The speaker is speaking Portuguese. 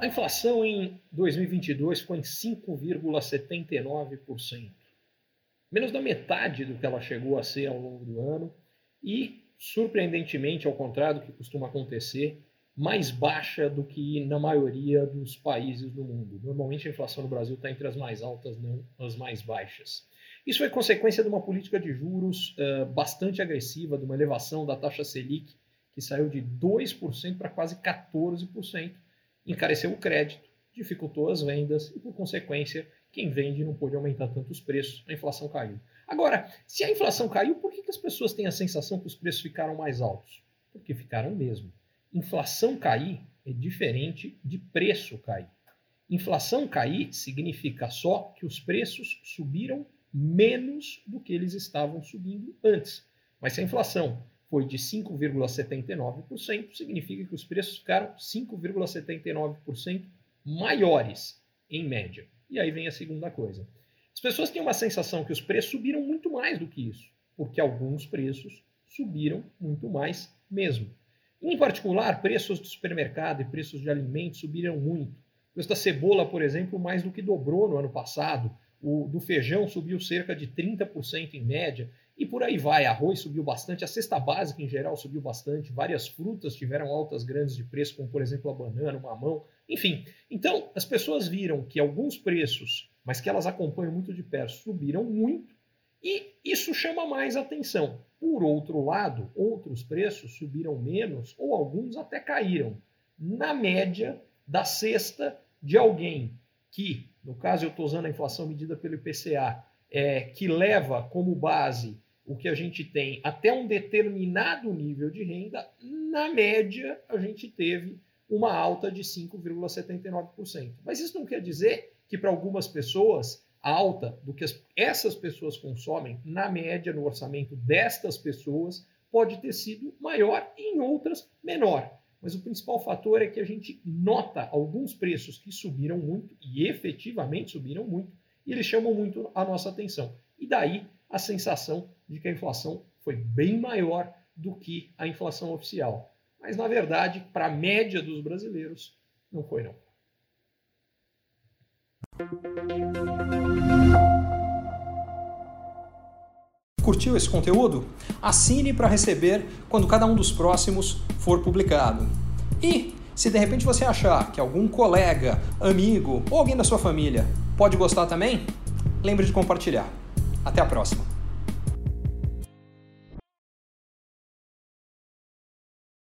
A inflação em 2022 foi em 5,79%, menos da metade do que ela chegou a ser ao longo do ano e, surpreendentemente, ao contrário do que costuma acontecer, mais baixa do que na maioria dos países do mundo. Normalmente a inflação no Brasil está entre as mais altas, não as mais baixas. Isso é consequência de uma política de juros uh, bastante agressiva, de uma elevação da taxa Selic, que saiu de 2% para quase 14%, encareceu o crédito, dificultou as vendas e, por consequência, quem vende não pôde aumentar tanto os preços, a inflação caiu. Agora, se a inflação caiu, por que, as pessoas têm a sensação que os preços ficaram mais altos? Porque ficaram mesmo. Inflação cair é diferente de preço cair. Inflação cair significa só que os preços subiram menos do que eles estavam subindo antes. Mas se a inflação foi de 5,79%, significa que os preços ficaram 5,79% maiores, em média. E aí vem a segunda coisa. As pessoas têm uma sensação que os preços subiram muito mais do que isso, porque alguns preços subiram muito mais mesmo. Em particular, preços do supermercado e preços de alimentos subiram muito. O preço da cebola, por exemplo, mais do que dobrou no ano passado. O do feijão subiu cerca de 30% em média. E por aí vai. Arroz subiu bastante, a cesta básica em geral subiu bastante. Várias frutas tiveram altas grandes de preço, como por exemplo a banana, o mamão. Enfim, então as pessoas viram que alguns preços, mas que elas acompanham muito de perto, subiram muito e isso chama mais atenção. Por outro lado, outros preços subiram menos ou alguns até caíram. Na média da cesta de alguém que, no caso eu estou usando a inflação medida pelo IPCA, é, que leva como base o que a gente tem até um determinado nível de renda, na média a gente teve uma alta de 5,79%. Mas isso não quer dizer que para algumas pessoas alta do que essas pessoas consomem, na média, no orçamento destas pessoas, pode ter sido maior e em outras menor. Mas o principal fator é que a gente nota alguns preços que subiram muito e efetivamente subiram muito, e eles chamam muito a nossa atenção. E daí a sensação de que a inflação foi bem maior do que a inflação oficial. Mas na verdade, para a média dos brasileiros, não foi não. Curtiu esse conteúdo? Assine para receber quando cada um dos próximos for publicado. E se de repente você achar que algum colega, amigo ou alguém da sua família pode gostar também, lembre de compartilhar. Até a próxima!